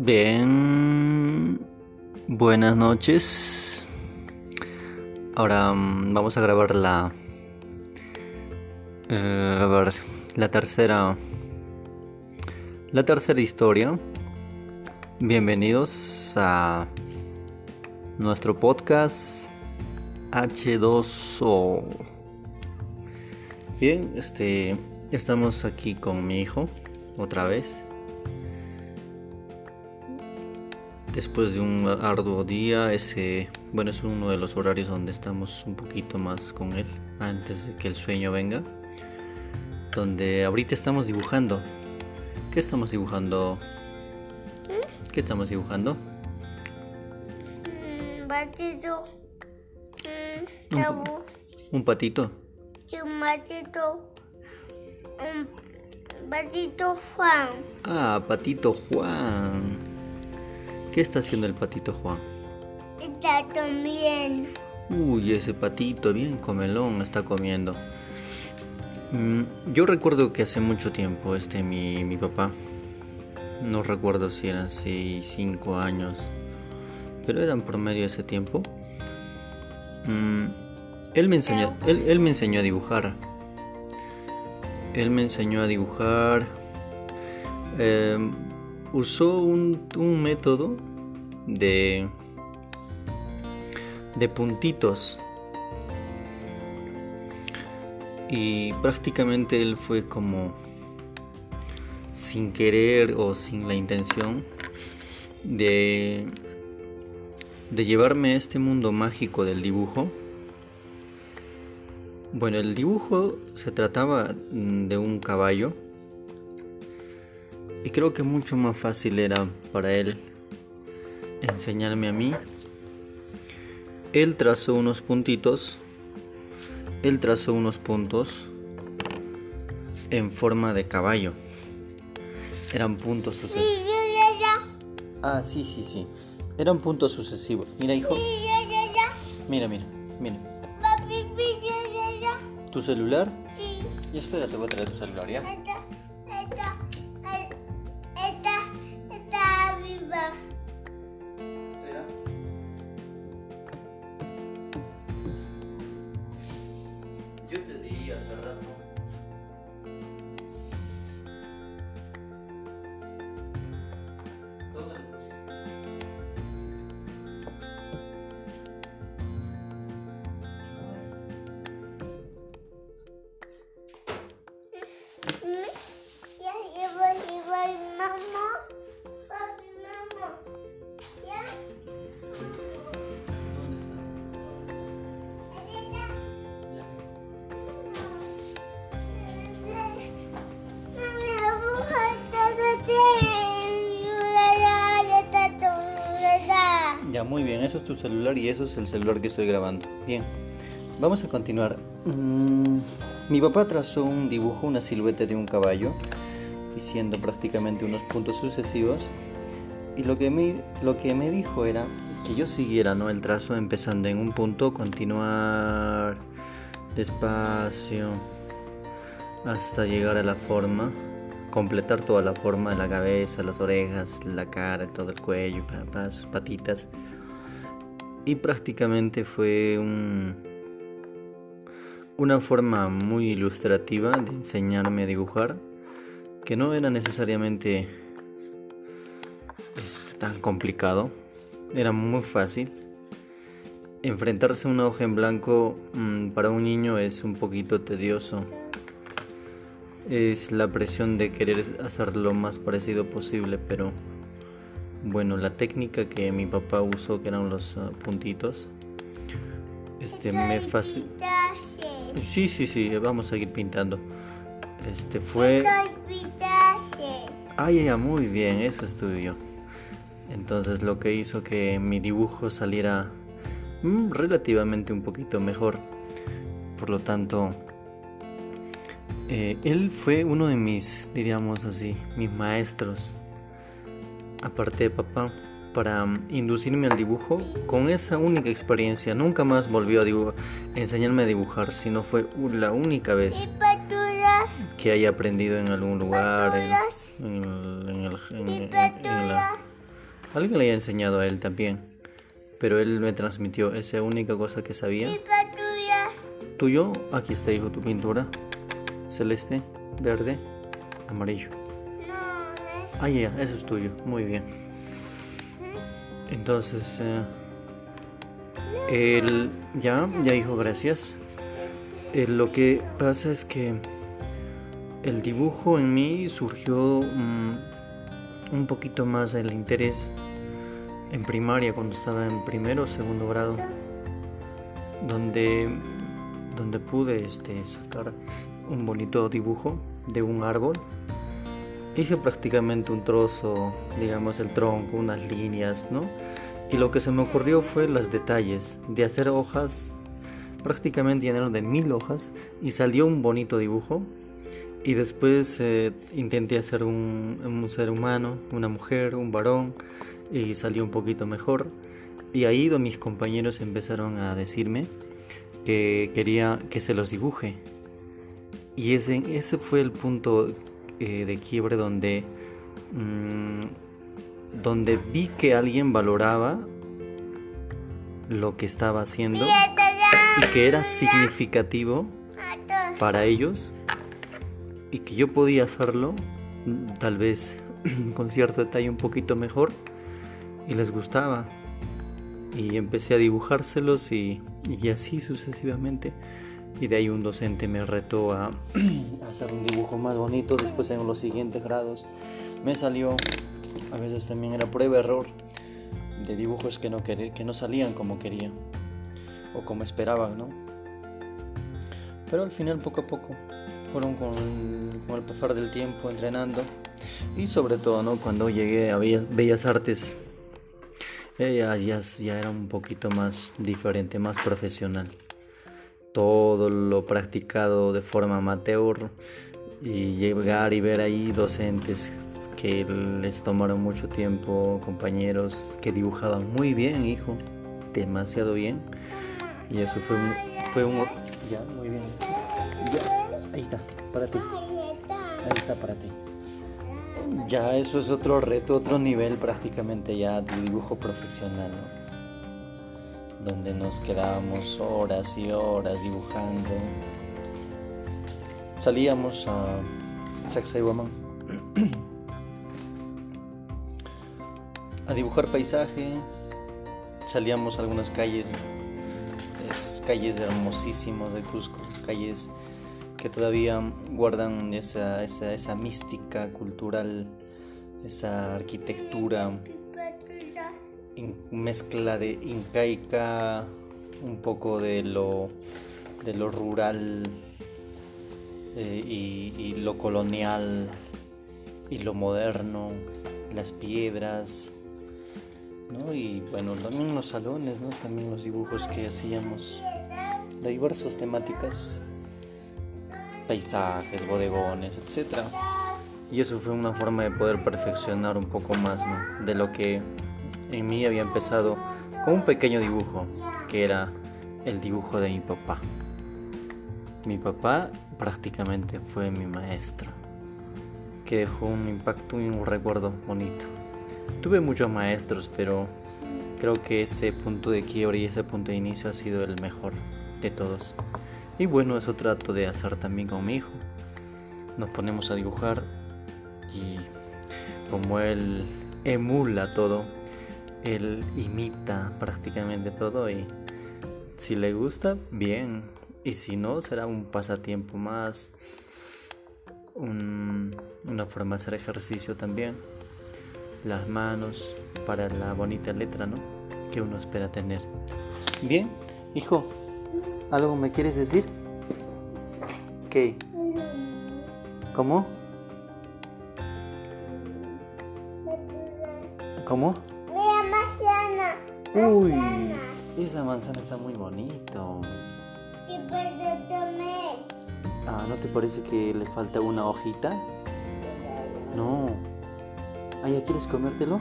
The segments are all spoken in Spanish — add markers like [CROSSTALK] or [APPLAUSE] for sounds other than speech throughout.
Bien, buenas noches. Ahora mm, vamos a grabar la, eh, ver, la tercera, la tercera historia. Bienvenidos a nuestro podcast H2O. Bien, este, estamos aquí con mi hijo otra vez. Después de un arduo día, ese, bueno, es uno de los horarios donde estamos un poquito más con él antes de que el sueño venga. Donde ahorita estamos dibujando. ¿Qué estamos dibujando? ¿Qué estamos dibujando? Un patito. Un, pa- un patito. Un patito. Un patito Juan. Ah, patito Juan. ¿Qué está haciendo el patito Juan? Está también. Uy, ese patito bien comelón está comiendo. Mm, yo recuerdo que hace mucho tiempo, este, mi, mi papá, no recuerdo si eran 6, 5 años, pero eran por medio de ese tiempo. mm, él, me enseñó, él, él me enseñó a dibujar. Él me enseñó a dibujar. em, usó un, un método de de puntitos. Y prácticamente él fue como sin querer o sin la intención de de llevarme a este mundo mágico del dibujo. Bueno, el dibujo se trataba de un caballo y creo que mucho más fácil era para él enseñarme a mí él trazó unos puntitos. Él trazó unos puntos en forma de caballo. Eran puntos sucesivos. Ah, sí, sí, sí. Eran puntos sucesivos. Mira, hijo. Mira, mira, mira. ¿Tu celular? Sí. Y espérate, voy a traer tu celular, ¿ya? Te di tu celular y eso es el celular que estoy grabando. Bien, vamos a continuar. Mm, mi papá trazó un dibujo, una silueta de un caballo, diciendo prácticamente unos puntos sucesivos. Y lo que me, lo que me dijo era que yo siguiera ¿no? el trazo empezando en un punto, continuar despacio hasta llegar a la forma, completar toda la forma de la cabeza, las orejas, la cara, todo el cuello, sus patitas. Y prácticamente fue un, una forma muy ilustrativa de enseñarme a dibujar, que no era necesariamente este, tan complicado, era muy fácil. Enfrentarse a una hoja en blanco mm, para un niño es un poquito tedioso. Es la presión de querer hacer lo más parecido posible, pero bueno, la técnica que mi papá usó, que eran los ah, puntitos, este me facilitó. Sí, sí, sí, vamos a seguir pintando. Este fue. Ay, ay, ay, muy bien, eso estuve yo. Entonces lo que hizo que mi dibujo saliera mm, relativamente un poquito mejor. Por lo tanto, eh, él fue uno de mis, diríamos así, mis maestros. Aparte de papá, para mm, inducirme al dibujo con esa única experiencia. Nunca más volvió a enseñarme a dibujar, sino fue la única vez que haya aprendido en algún lugar, en, en el- en el- en- la, Alguien le había enseñado a él también, pero él me transmitió esa única cosa que sabía. ¿Tuyo? Aquí está, hijo, tu pintura. Celeste, verde, amarillo. Ah, ya, eso es tuyo. Muy bien. Entonces, eh, ya, ya, hijo, gracias. Eh, lo que pasa es que el dibujo en mí surgió mm, un poquito más el interés en primaria cuando estaba en primero o segundo grado donde donde pude este, sacar un bonito dibujo de un árbol hice prácticamente un trozo digamos el tronco unas líneas no y lo que se me ocurrió fue los detalles de hacer hojas prácticamente llenaron de mil hojas y salió un bonito dibujo y después eh, intenté hacer un, un, ser humano, una mujer, un varón, y salió un poquito mejor. Y ahí mis compañeros empezaron a decirme que quería que se los dibuje. Y ese, ese fue el punto eh, de quiebre donde, mmm, donde vi que alguien valoraba lo que estaba haciendo y que era significativo para ellos y que yo podía hacerlo tal vez [CLEARS THROAT] con cierto detalle un poquito mejor y les gustaba. Y empecé a dibujárselos y, y así sucesivamente y de ahí un docente me retó a, [CLEARS THROAT] hacer un dibujo más bonito después en los siguientes grados me salió a veces también era prueba error de dibujos que no, que no salían como quería o como esperaba ¿no? pero al final poco a poco fueron con, con, el pasar del tiempo entrenando y sobre todo ¿no? cuando llegué a Bellas Artes ya, ya, ya era un poquito más diferente, más profesional. Todo lo practicado de forma amateur y llegar y ver ahí docentes que les tomaron mucho tiempo, compañeros que dibujaban muy bien, hijo, demasiado bien. Y eso fue un, fue un ya, muy bien. Ya. Ahí está, para ti. Ahí está para ti. Ya eso es otro reto, otro nivel prácticamente ya de dibujo profesional, ¿no? Donde nos quedábamos horas y horas dibujando. Salíamos a Sacsayhuamán a dibujar paisajes. Salíamos a algunas calles, es, calles hermosísimas de Cusco, calles que todavía guardan esa, esa, esa mística cultural, esa arquitectura, mezcla de incaica, un poco de lo, de lo rural eh, y, lo colonial y lo moderno, las piedras, ¿no? y bueno, también los salones, ¿no? también los dibujos que hacíamos de diversas temáticas paisajes, bodegones, etc. Y eso fue una forma de poder perfeccionar un poco más de lo que en mí había empezado con un pequeño dibujo, que era el dibujo de mi papá. Mi papá prácticamente fue mi maestro, que dejó un impacto y un recuerdo bonito. Tuve muchos maestros, pero creo que ese punto de quiebre y ese punto de inicio ha sido el mejor de todos. Y bueno, eso trato de hacer también con mi hijo. Nos ponemos a dibujar y como él emula todo, él imita prácticamente todo y si le gusta, bien. Y si no, será un pasatiempo más, un, una forma de hacer ejercicio también. Las manos para la bonita letra, ¿no? Que uno espera tener. Bien, hijo, ¿Algo me quieres decir? ¿Qué? ¿Cómo? ¿Cómo? Uy, esa manzana está muy bonito. Ah, ¿no te parece que le falta una hojita? No. Ah, ¿ya quieres comértelo?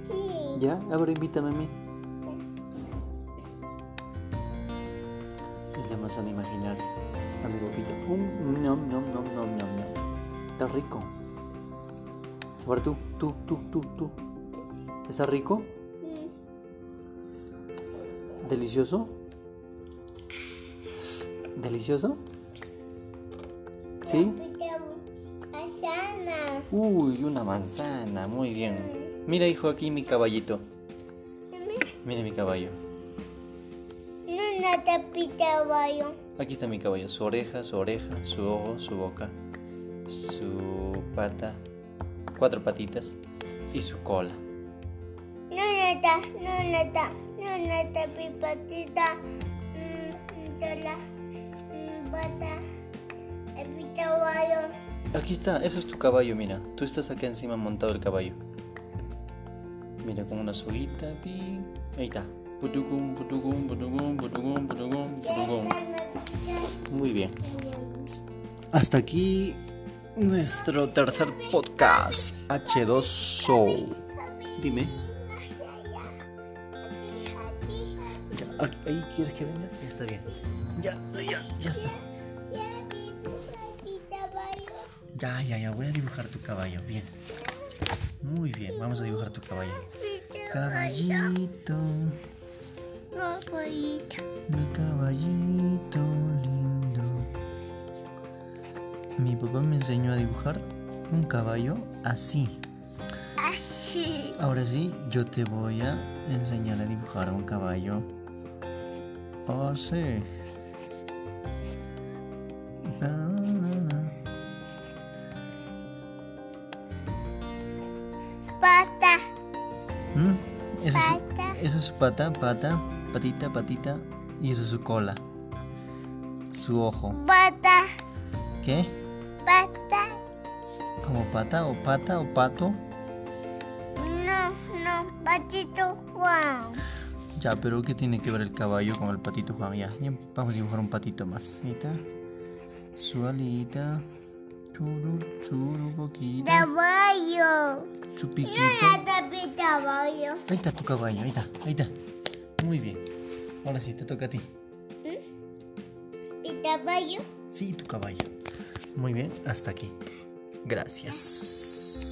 Sí. ¿Ya? Ahora invítame a mí. Es la manzana imaginaria. A mi boquita. Um, nom, nom, nom, nom, nom, nom. Está rico. Ahora tú, tú, tú, tú, tú. ¿Está rico? ¿Delicioso? ¿Delicioso? ¿Sí? Asana. Uy, una manzana, muy bien. Mira, hijo, aquí mi caballito. Mira mi caballo. No, no bayo. Aquí está mi caballo, su oreja, su oreja, su ojo, su boca, su pata, cuatro patitas y su cola. No no, pipatita. Tola, bata, el. Aquí está, eso es tu caballo, mira. Tú estás acá encima montado el caballo. Mira, con una soguita, pi. Ahí está. Putucum, putucum, putucum, putucum, putucum, putucum. Muy bien. Hasta aquí nuestro tercer podcast, H2 Show. Dime. ¿Ahí quieres que venga? Ya está bien. Ya, ya, ya está. Ya, ya, ya, voy a dibujar tu caballo. Bien. Muy bien, vamos a dibujar tu caballo. Caballito, mi caballito lindo. Mi papá me enseñó a dibujar un caballo así. Así. Ahora sí, yo te voy a enseñar a dibujar un caballo Na, na, na. Pata. ¿Mm? Eso es, eso es su pata, pata, patita, patita. Y eso es su cola. Su ojo. Pata. ¿Qué? Pata. ¿Como pata o pata o pato? No, no, patito Juan. Ya, pero ¿qué tiene que ver el caballo con el patito Juan? Ya, ya vamos a dibujar un patito más. Ahí está. Su alita. Churu, churu, poquito. Caballo. Su piquito. No, bayo. Ahí está tu caballo, ahí está, ahí está. Muy bien. Ahora sí, te toca a ti. Pita bayo. Sí, tu caballo. Muy bien, hasta aquí. Gracias.